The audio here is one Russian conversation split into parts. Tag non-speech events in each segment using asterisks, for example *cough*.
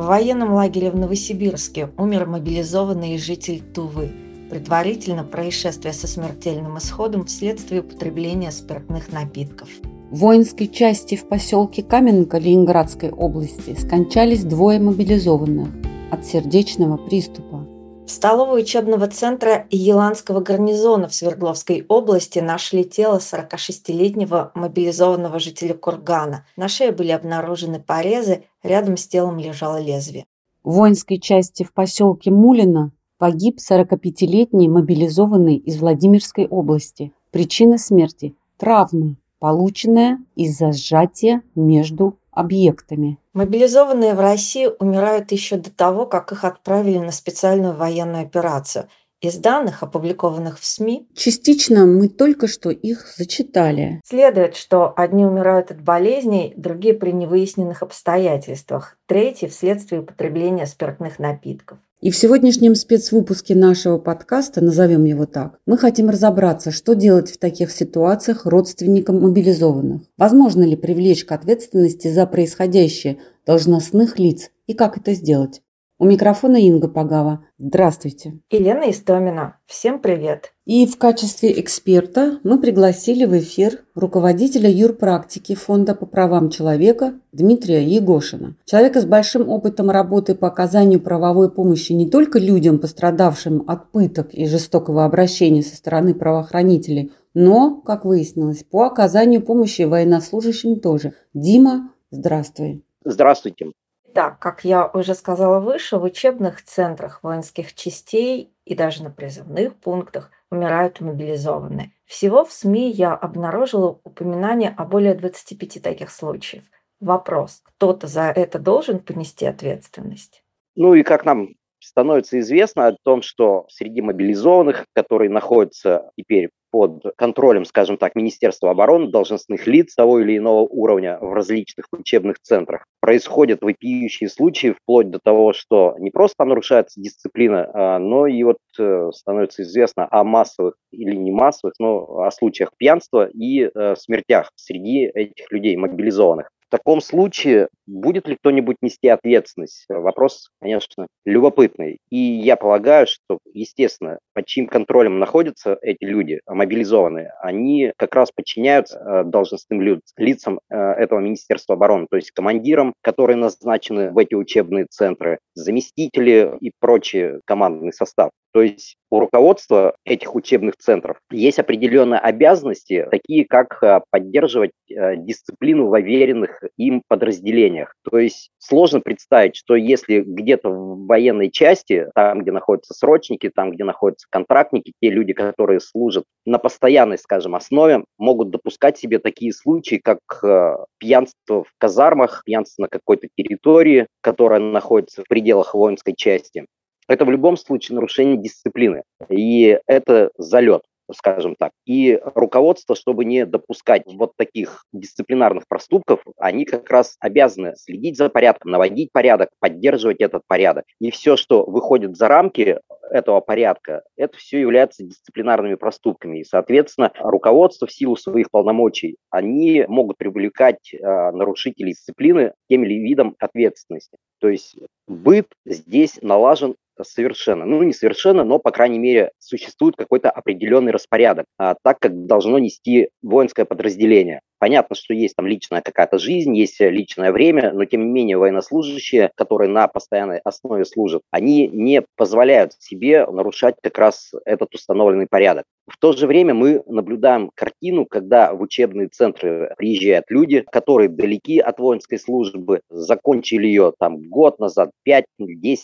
В военном лагере в Новосибирске умер мобилизованный житель Тувы. Предварительно происшествие со смертельным исходом вследствие употребления спиртных напитков. В воинской части в поселке Каменка Ленинградской области скончались двое мобилизованных от сердечного приступа. Столовой учебного центра Еланского гарнизона в Свердловской области нашли тело 46-летнего мобилизованного жителя Кургана. На шее были обнаружены порезы, рядом с телом лежало лезвие. В воинской части в поселке Мулино погиб 45-летний мобилизованный из Владимирской области. Причина смерти – травма, полученная из-за сжатия между объектами. Мобилизованные в России умирают еще до того, как их отправили на специальную военную операцию. Из данных, опубликованных в СМИ, частично мы только что их зачитали. Следует, что одни умирают от болезней, другие при невыясненных обстоятельствах, третьи вследствие употребления спиртных напитков. И в сегодняшнем спецвыпуске нашего подкаста, назовем его так, мы хотим разобраться, что делать в таких ситуациях родственникам мобилизованных. Возможно ли привлечь к ответственности за происходящее должностных лиц и как это сделать? У микрофона Инга Пагава. Здравствуйте. Елена Истомина. Всем привет. И в качестве эксперта мы пригласили в эфир руководителя юрпрактики Фонда по правам человека Дмитрия Егошина. Человека с большим опытом работы по оказанию правовой помощи не только людям, пострадавшим от пыток и жестокого обращения со стороны правоохранителей, но, как выяснилось, по оказанию помощи военнослужащим тоже. Дима, здравствуй. Здравствуйте. Так, как я уже сказала выше, в учебных центрах воинских частей и даже на призывных пунктах умирают мобилизованные. Всего в СМИ я обнаружила упоминание о более 25 таких случаев. Вопрос, кто-то за это должен понести ответственность? Ну и как нам становится известно о том, что среди мобилизованных, которые находятся теперь под контролем, скажем так, Министерства обороны, должностных лиц того или иного уровня в различных учебных центрах, происходят вопиющие случаи, вплоть до того, что не просто нарушается дисциплина, а, но и вот э, становится известно о массовых или не массовых, но о случаях пьянства и э, смертях среди этих людей, мобилизованных. В таком случае будет ли кто-нибудь нести ответственность? Вопрос, конечно, любопытный. И я полагаю, что, естественно, под чьим контролем находятся эти люди, мобилизованные, они как раз подчиняются э, должностным лицам э, этого Министерства обороны, то есть командирам, которые назначены в эти учебные центры, заместители и прочий командный состав. То есть у руководства этих учебных центров есть определенные обязанности, такие как э, поддерживать дисциплину в уверенных им подразделениях. То есть сложно представить, что если где-то в военной части, там, где находятся срочники, там, где находятся контрактники, те люди, которые служат на постоянной, скажем, основе, могут допускать себе такие случаи, как э, пьянство в казармах, пьянство на какой-то территории, которая находится в пределах воинской части это в любом случае нарушение дисциплины. И это залет скажем так. И руководство, чтобы не допускать вот таких дисциплинарных проступков, они как раз обязаны следить за порядком, наводить порядок, поддерживать этот порядок. И все, что выходит за рамки этого порядка, это все является дисциплинарными проступками. И, соответственно, руководство в силу своих полномочий, они могут привлекать э, нарушителей дисциплины тем или видом ответственности. То есть быт здесь налажен совершенно. Ну, не совершенно, но, по крайней мере, существует какой-то определенный распорядок, а, так, как должно нести воинское подразделение. Понятно, что есть там личная какая-то жизнь, есть личное время, но тем не менее военнослужащие, которые на постоянной основе служат, они не позволяют себе нарушать как раз этот установленный порядок. В то же время мы наблюдаем картину, когда в учебные центры приезжают люди, которые далеки от воинской службы, закончили ее там год назад, 5-10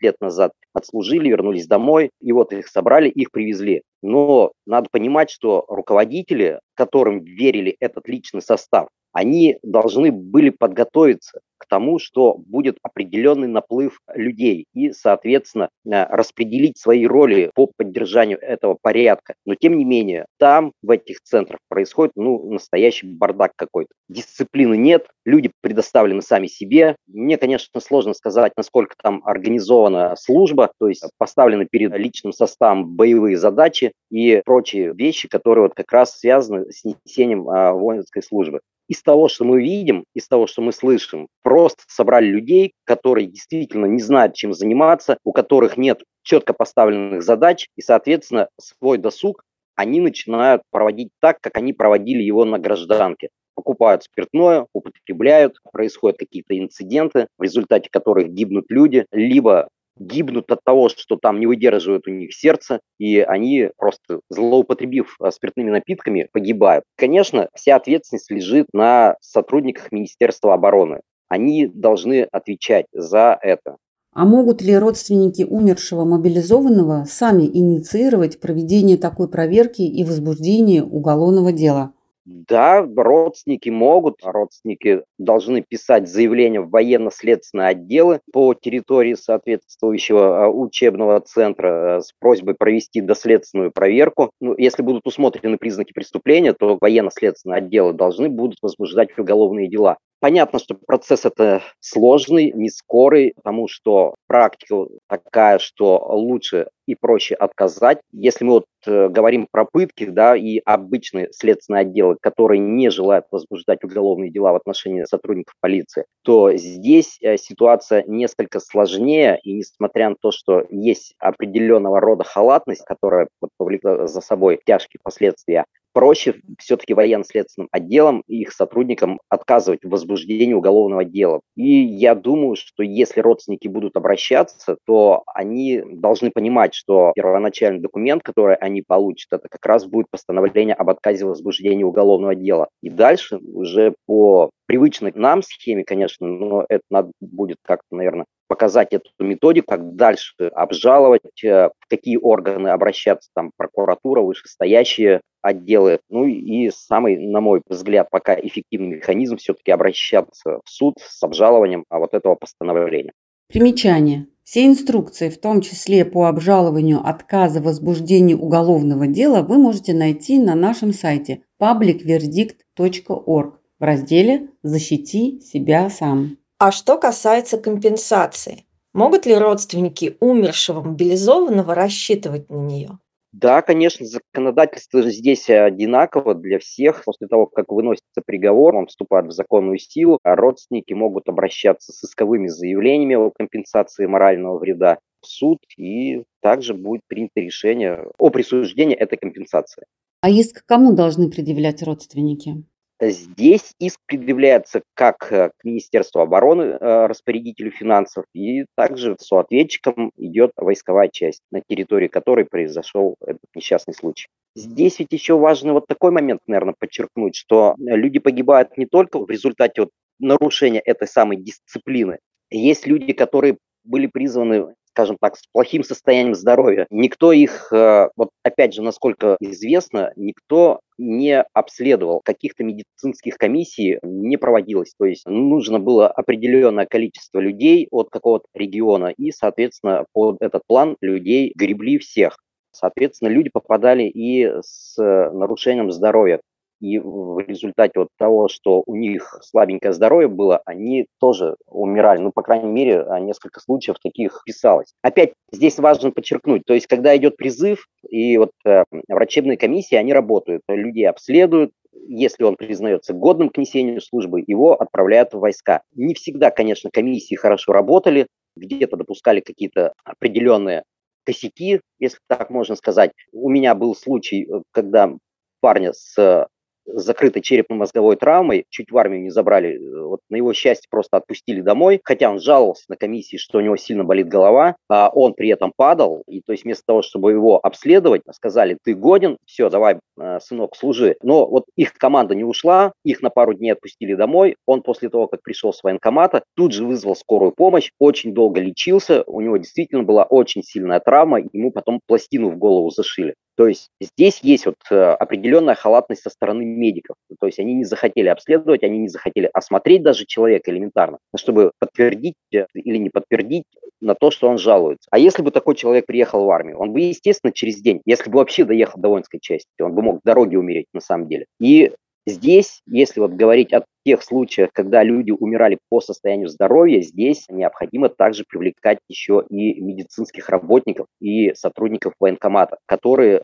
лет назад, отслужили, вернулись домой, и вот их собрали, их привезли. Но надо понимать, что руководители, которым верили этот личный состав, они должны были подготовиться тому, что будет определенный наплыв людей и, соответственно, э, распределить свои роли по поддержанию этого порядка. Но, тем не менее, там, в этих центрах, происходит ну, настоящий бардак какой-то. Дисциплины нет, люди предоставлены сами себе. Мне, конечно, сложно сказать, насколько там организована служба, то есть поставлены перед личным составом боевые задачи и прочие вещи, которые вот как раз связаны с несением а, воинской службы. Из того, что мы видим, из того, что мы слышим, просто собрали людей, которые действительно не знают, чем заниматься, у которых нет четко поставленных задач, и, соответственно, свой досуг они начинают проводить так, как они проводили его на гражданке. Покупают спиртное, употребляют, происходят какие-то инциденты, в результате которых гибнут люди, либо гибнут от того, что там не выдерживает у них сердце, и они просто, злоупотребив а, спиртными напитками, погибают. Конечно, вся ответственность лежит на сотрудниках Министерства обороны. Они должны отвечать за это. А могут ли родственники умершего мобилизованного сами инициировать проведение такой проверки и возбуждение уголовного дела? Да, родственники могут, родственники должны писать заявление в военно-следственные отделы по территории соответствующего а, учебного центра э, с просьбой провести доследственную проверку. Ну, если будут усмотрены признаки преступления, то военно-следственные отделы должны будут возбуждать уголовные дела. Понятно, что процесс это сложный, не скорый, потому что практика такая, что лучше и проще отказать. Если мы вот э, говорим про пытки, да, и обычные следственные отделы, которые не желают возбуждать уголовные дела в отношении сотрудников полиции, то здесь э, ситуация несколько сложнее, и несмотря на то, что есть определенного рода халатность, которая вот, повлекла за собой тяжкие последствия, проще все-таки военно-следственным отделам и их сотрудникам отказывать в возбуждении уголовного дела. И я думаю, что если родственники будут обращаться, то они должны понимать, что первоначальный документ, который они получат, это как раз будет постановление об отказе в возбуждении уголовного дела. И дальше уже по привычной нам схеме, конечно, но это надо будет как-то, наверное, показать эту методику, как дальше обжаловать, э, в какие органы обращаться, там, прокуратура, вышестоящие отделы. Ну и самый, на мой взгляд, пока эффективный механизм все-таки обращаться в суд с обжалованием а вот этого постановления. Примечание. Все инструкции, в том числе по обжалованию отказа в возбуждении уголовного дела, вы можете найти на нашем сайте publicverdict.org в разделе «Защити себя сам». А что касается компенсации, могут ли родственники умершего мобилизованного рассчитывать на нее? Да, конечно, законодательство здесь одинаково для всех. После того, как выносится приговор, он вступает в законную силу, а родственники могут обращаться с исковыми заявлениями о компенсации морального вреда в суд, и также будет принято решение о присуждении этой компенсации. А иск кому должны предъявлять родственники? Здесь иск предъявляется как э, к Министерству обороны, э, распорядителю финансов, и также соответчиком идет войсковая часть, на территории которой произошел этот несчастный случай. Здесь ведь еще важно вот такой момент, наверное, подчеркнуть, что люди погибают не только в результате вот нарушения этой самой дисциплины. Есть люди, которые были призваны скажем так, с плохим состоянием здоровья. Никто их, э, вот опять же, насколько известно, никто не обследовал, каких-то медицинских комиссий не проводилось. То есть нужно было определенное количество людей от какого-то региона, и, соответственно, под этот план людей гребли всех. Соответственно, люди попадали и с нарушением здоровья и в результате вот того, что у них слабенькое здоровье было, они тоже умирали. Ну, по крайней мере, несколько случаев таких писалось. Опять здесь важно подчеркнуть, то есть когда идет призыв, и вот э, врачебные комиссии, они работают, людей обследуют, если он признается годным к несению службы, его отправляют в войска. Не всегда, конечно, комиссии хорошо работали, где-то допускали какие-то определенные косяки, если так можно сказать. У меня был случай, э, когда парня с с закрытой черепно-мозговой травмой, чуть в армию не забрали, э, вот на его счастье просто отпустили домой, хотя он жаловался на комиссии, что у него сильно болит голова, а он при этом падал, и то есть вместо того, чтобы его обследовать, сказали, ты годен, все, давай, э, сынок, служи. Но вот их команда не ушла, их на пару дней отпустили домой, он после того, как пришел с военкомата, тут же вызвал скорую помощь, очень долго лечился, у него действительно была очень сильная травма, ему потом пластину в голову зашили. То есть здесь есть вот э, определенная халатность со стороны медиков. То есть они не захотели обследовать, они не захотели осмотреть даже человека элементарно, чтобы подтвердить э, или не подтвердить на то, что он жалуется. А если бы такой человек приехал в армию, он бы, естественно, через день, если бы вообще доехал до воинской части, он бы мог в дороге умереть на самом деле. И Здесь, если вот говорить о тех случаях, когда люди умирали по состоянию здоровья, здесь необходимо также привлекать еще и медицинских работников и сотрудников военкомата, которые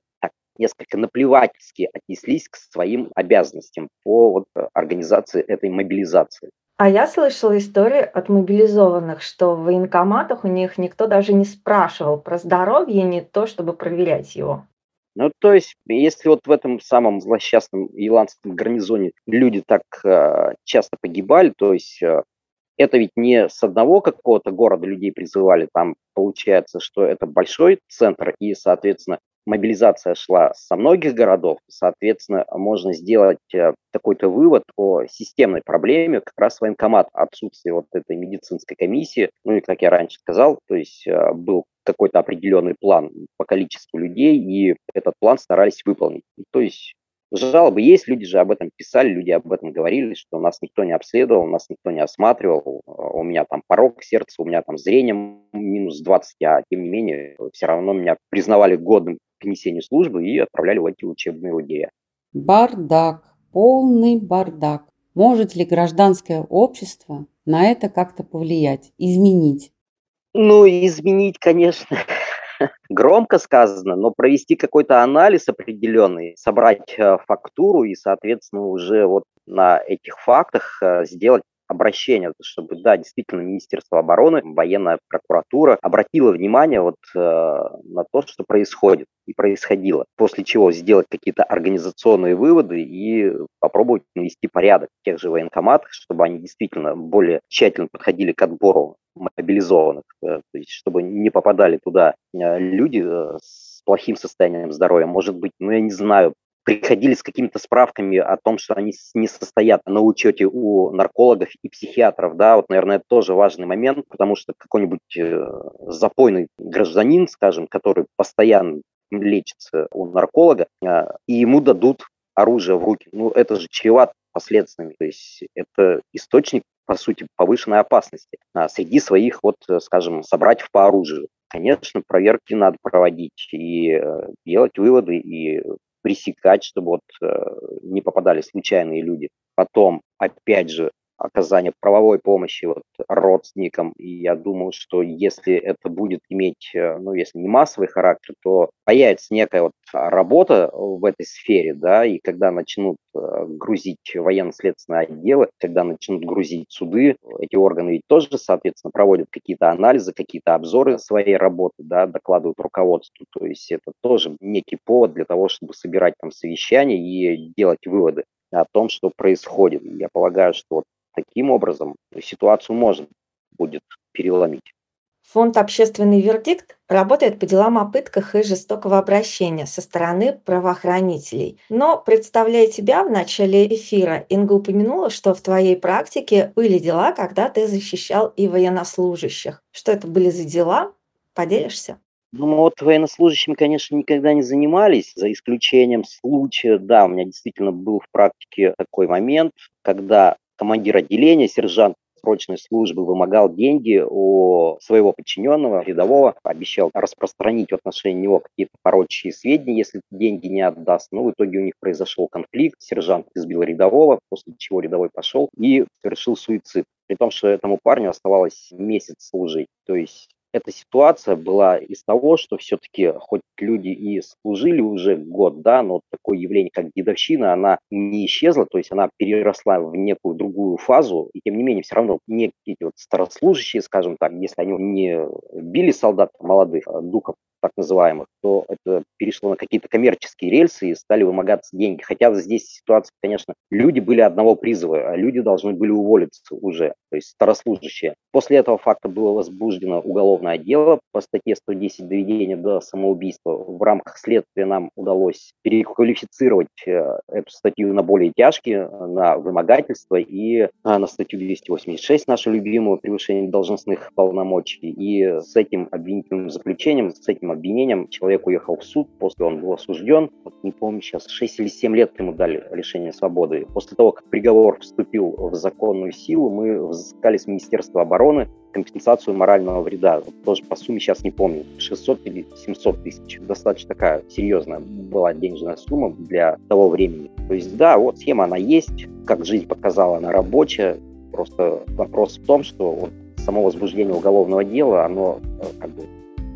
несколько наплевательски отнеслись к своим обязанностям по вот, организации этой мобилизации. А я слышала истории от мобилизованных, что в военкоматах у них никто даже не спрашивал про здоровье, не то чтобы проверять его. Ну, то есть, если вот в этом самом злосчастном иландском гарнизоне люди так э, часто погибали, то есть э, это ведь не с одного какого-то города людей призывали, там получается, что это большой центр, и, соответственно, мобилизация шла со многих городов, соответственно, можно сделать э, какой-то вывод о системной проблеме как раз военкомат, отсутствие вот этой медицинской комиссии, ну и, как я раньше сказал, то есть был какой-то определенный план по количеству людей, и этот план старались выполнить. То есть Жалобы есть, люди же об этом писали, люди об этом говорили, что нас никто не обследовал, нас никто не осматривал, у меня там порог сердца, у меня там зрение минус 20, а тем не менее все равно меня признавали годным к несению службы и отправляли в эти учебные лагеря. Бардак, полный бардак. Может ли гражданское общество на это как-то повлиять, изменить? Ну, изменить, конечно, *laughs* громко сказано, но провести какой-то анализ определенный, собрать э, фактуру и, соответственно, уже вот на этих фактах э, сделать обращение, чтобы, да, действительно, Министерство обороны, военная прокуратура обратила внимание вот э, на то, что происходит и происходило, после чего сделать какие-то организационные выводы и попробовать навести порядок в тех же военкоматах, чтобы они действительно более тщательно подходили к отбору мобилизованных, э, то есть чтобы не попадали туда э, люди э, с плохим состоянием здоровья, может быть, ну я не знаю, приходили с какими-то справками о том, что они не состоят на учете у наркологов и психиатров, да, вот, наверное, это тоже важный момент, потому что какой-нибудь запойный гражданин, скажем, который постоянно лечится у нарколога, и ему дадут оружие в руки, ну, это же чревато последствиями, то есть это источник по сути, повышенной опасности а, среди своих, вот, э, скажем, собратьев по оружию. Конечно, проверки надо проводить и э, делать выводы, и пресекать, чтобы вот э, не попадали случайные люди. Потом, опять же, оказания правовой помощи вот, родственникам. И я думаю, что если это будет иметь, э, ну, если не массовый характер, то появится некая вот работа в этой сфере, да, и когда начнут э, грузить военно-следственные отделы, когда начнут грузить суды, эти органы ведь тоже, соответственно, проводят какие-то анализы, какие-то обзоры своей работы, да, докладывают руководству. То есть это тоже некий повод для того, чтобы собирать там совещания и делать выводы о том, что происходит. Я полагаю, что вот Таким образом, ситуацию можно будет переломить. Фонд «Общественный вердикт» работает по делам о пытках и жестокого обращения со стороны правоохранителей. Но, представляя тебя в начале эфира, Инга упомянула, что в твоей практике были дела, когда ты защищал и военнослужащих. Что это были за дела? Поделишься? Ну, вот военнослужащими, конечно, никогда не занимались, за исключением случая, да, у меня действительно был в практике такой момент, когда командир отделения, сержант срочной службы вымогал деньги у своего подчиненного, рядового, обещал распространить в отношении него какие-то порочащие сведения, если деньги не отдаст. Но в итоге у них произошел конфликт, сержант избил рядового, после чего рядовой пошел и совершил суицид. При том, что этому парню оставалось месяц служить. То есть эта ситуация была из того, что все-таки хоть люди и служили уже год, да, но такое явление, как дедовщина, она не исчезла, то есть она переросла в некую другую фазу, и тем не менее все равно некие вот старослужащие, скажем так, если они не били солдат молодых, а духов так называемых, то это перешло на какие-то коммерческие рельсы и стали вымогаться деньги. Хотя здесь ситуация, конечно, люди были одного призыва, а люди должны были уволиться уже, то есть старослужащие. После этого факта было возбуждено уголовное дело по статье 110 доведения до самоубийства. В рамках следствия нам удалось переквалифицировать э, эту статью на более тяжкие, на вымогательство и а, на статью 286, нашу любимую, превышение должностных полномочий. И с этим обвинительным заключением, с этим обвинением человек уехал в суд, после он был осужден, вот не помню сейчас, 6 или 7 лет ему дали лишение свободы. После того, как приговор вступил в законную силу, мы взыскали с Министерства обороны компенсацию морального вреда. Вот тоже по сумме сейчас не помню, 600 или 700 тысяч. Достаточно такая серьезная была денежная сумма для того времени. То есть да, вот схема она есть, как жизнь показала, она рабочая. Просто вопрос в том, что вот само возбуждение уголовного дела, оно э, как бы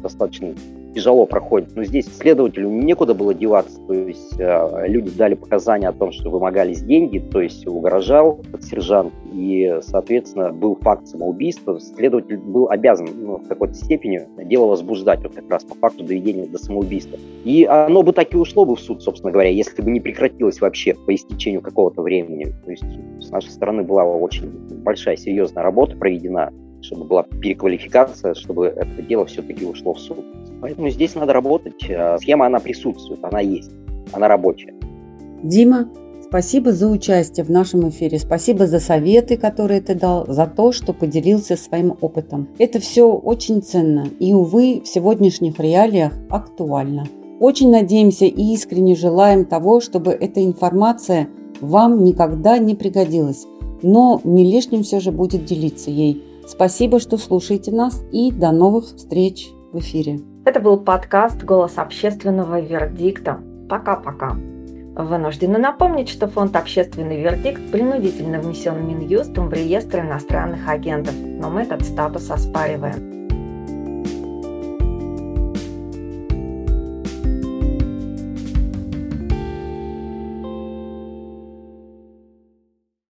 достаточно тяжело проходит. Но здесь следователю некуда было деваться, то есть э, люди дали показания о том, что вымогались деньги, то есть угрожал сержант, и, соответственно, был факт самоубийства. Следователь был обязан ну, в какой-то степени дело возбуждать вот как раз по факту доведения до самоубийства. И оно бы так и ушло бы в суд, собственно говоря, если бы не прекратилось вообще по истечению какого-то времени. То есть с нашей стороны была очень большая серьезная работа проведена, чтобы была переквалификация, чтобы это дело все-таки ушло в суд. Поэтому здесь надо работать. А схема, она присутствует, она есть, она рабочая. Дима, спасибо за участие в нашем эфире. Спасибо за советы, которые ты дал, за то, что поделился своим опытом. Это все очень ценно и, увы, в сегодняшних реалиях актуально. Очень надеемся и искренне желаем того, чтобы эта информация вам никогда не пригодилась, но не лишним все же будет делиться ей. Спасибо, что слушаете нас и до новых встреч в эфире. Это был подкаст «Голос общественного вердикта». Пока-пока. Вынуждены напомнить, что фонд «Общественный вердикт» принудительно внесен Минюстом в реестр иностранных агентов, но мы этот статус оспариваем.